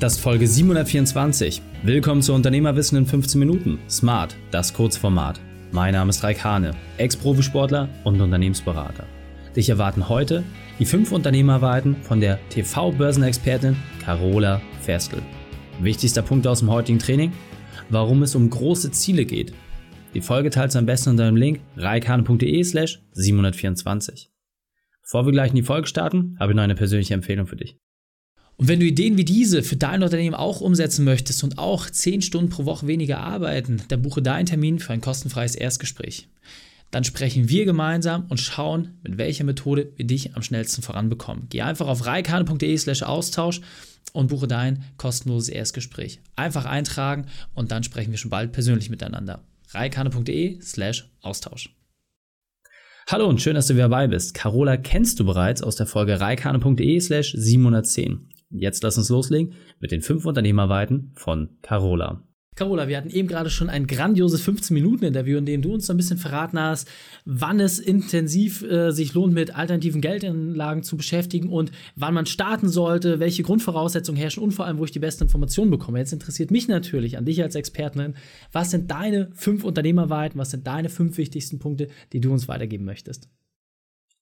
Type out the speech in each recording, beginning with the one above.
Das ist Folge 724. Willkommen zu Unternehmerwissen in 15 Minuten. Smart, das Kurzformat. Mein Name ist Raik Hane, Ex-Profisportler und Unternehmensberater. Dich erwarten heute die fünf Unternehmerweiten von der TV-Börsenexpertin Carola Ferstl. Wichtigster Punkt aus dem heutigen Training? Warum es um große Ziele geht. Die Folge teilst du am besten unter dem Link reikhane.de slash 724. Bevor wir gleich in die Folge starten, habe ich noch eine persönliche Empfehlung für dich. Und wenn du Ideen wie diese für dein Unternehmen auch umsetzen möchtest und auch 10 Stunden pro Woche weniger arbeiten, dann buche deinen Termin für ein kostenfreies Erstgespräch. Dann sprechen wir gemeinsam und schauen, mit welcher Methode wir dich am schnellsten voranbekommen. Geh einfach auf reikane.de slash Austausch und buche dein kostenloses Erstgespräch. Einfach eintragen und dann sprechen wir schon bald persönlich miteinander. reikane.de slash Austausch. Hallo und schön, dass du wieder dabei bist. Carola kennst du bereits aus der Folge reikane.de slash 710. Jetzt lass uns loslegen mit den fünf Unternehmerweiten von Carola. Carola, wir hatten eben gerade schon ein grandioses 15-Minuten-Interview, in dem du uns ein bisschen verraten hast, wann es intensiv äh, sich lohnt, mit alternativen Geldanlagen zu beschäftigen und wann man starten sollte, welche Grundvoraussetzungen herrschen und vor allem, wo ich die besten Informationen bekomme. Jetzt interessiert mich natürlich an dich als Expertin, was sind deine fünf Unternehmerweiten, was sind deine fünf wichtigsten Punkte, die du uns weitergeben möchtest?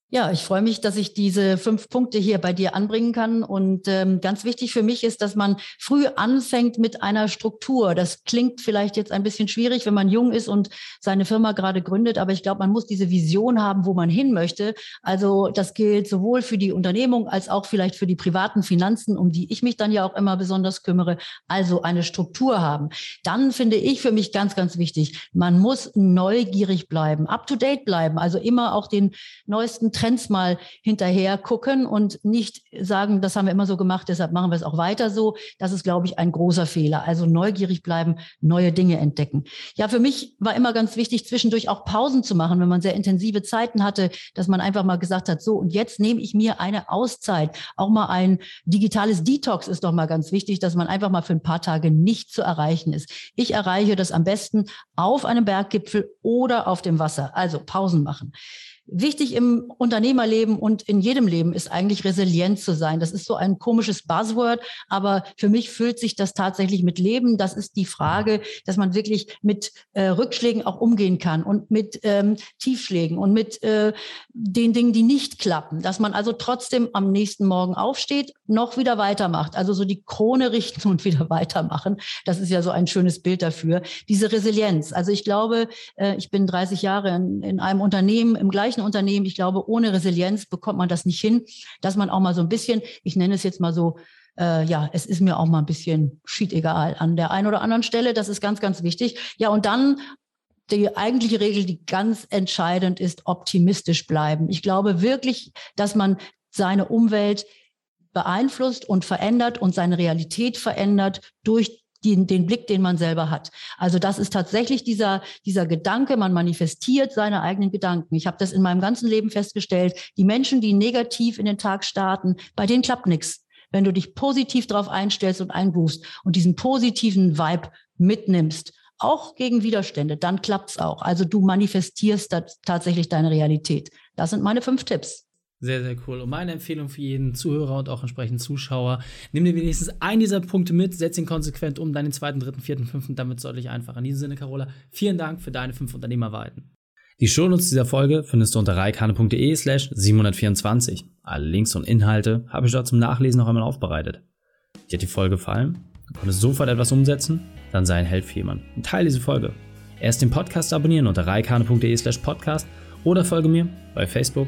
Ja, ich freue mich, dass ich diese fünf Punkte hier bei dir anbringen kann. Und ähm, ganz wichtig für mich ist, dass man früh anfängt mit einer Struktur. Das klingt vielleicht jetzt ein bisschen schwierig, wenn man jung ist und seine Firma gerade gründet, aber ich glaube, man muss diese Vision haben, wo man hin möchte. Also das gilt sowohl für die Unternehmung als auch vielleicht für die privaten Finanzen, um die ich mich dann ja auch immer besonders kümmere. Also eine Struktur haben. Dann finde ich für mich ganz, ganz wichtig, man muss neugierig bleiben, up to date bleiben, also immer auch den neuesten Trends mal hinterher gucken und nicht sagen, das haben wir immer so gemacht, deshalb machen wir es auch weiter so. Das ist, glaube ich, ein großer Fehler. Also neugierig bleiben, neue Dinge entdecken. Ja, für mich war immer ganz wichtig, zwischendurch auch Pausen zu machen, wenn man sehr intensive Zeiten hatte, dass man einfach mal gesagt hat, so, und jetzt nehme ich mir eine Auszeit. Auch mal ein digitales Detox ist doch mal ganz wichtig, dass man einfach mal für ein paar Tage nicht zu erreichen ist. Ich erreiche das am besten auf einem Berggipfel oder auf dem Wasser. Also Pausen machen. Wichtig im Unternehmerleben und in jedem Leben ist eigentlich resilient zu sein. Das ist so ein komisches Buzzword, aber für mich füllt sich das tatsächlich mit Leben. Das ist die Frage, dass man wirklich mit äh, Rückschlägen auch umgehen kann und mit ähm, Tiefschlägen und mit äh, den Dingen, die nicht klappen. Dass man also trotzdem am nächsten Morgen aufsteht, noch wieder weitermacht. Also so die Krone richten und wieder weitermachen. Das ist ja so ein schönes Bild dafür. Diese Resilienz. Also ich glaube, äh, ich bin 30 Jahre in, in einem Unternehmen im gleichen Unternehmen. Ich glaube, ohne Resilienz bekommt man das nicht hin, dass man auch mal so ein bisschen, ich nenne es jetzt mal so, äh, ja, es ist mir auch mal ein bisschen shit egal an der einen oder anderen Stelle. Das ist ganz, ganz wichtig. Ja, und dann die eigentliche Regel, die ganz entscheidend ist, optimistisch bleiben. Ich glaube wirklich, dass man seine Umwelt beeinflusst und verändert und seine Realität verändert durch den, den Blick, den man selber hat. Also das ist tatsächlich dieser, dieser Gedanke, man manifestiert seine eigenen Gedanken. Ich habe das in meinem ganzen Leben festgestellt. Die Menschen, die negativ in den Tag starten, bei denen klappt nichts. Wenn du dich positiv darauf einstellst und einbuchst und diesen positiven Vibe mitnimmst, auch gegen Widerstände, dann klappt's auch. Also du manifestierst tatsächlich deine Realität. Das sind meine fünf Tipps. Sehr, sehr cool. Und meine Empfehlung für jeden Zuhörer und auch entsprechend Zuschauer, nimm dir wenigstens einen dieser Punkte mit, setz ihn konsequent um, dann den zweiten, dritten, vierten, fünften, damit deutlich einfacher. In diesem Sinne, Carola, vielen Dank für deine fünf Unternehmerweiten. Die Shownotes dieser Folge findest du unter reikane.de slash 724. Alle Links und Inhalte habe ich dort zum Nachlesen noch einmal aufbereitet. Dir hat die Folge gefallen? Du konntest sofort etwas umsetzen? Dann sei ein Held für jemanden und teile diese Folge. Erst den Podcast abonnieren unter reikane.de slash podcast oder folge mir bei Facebook,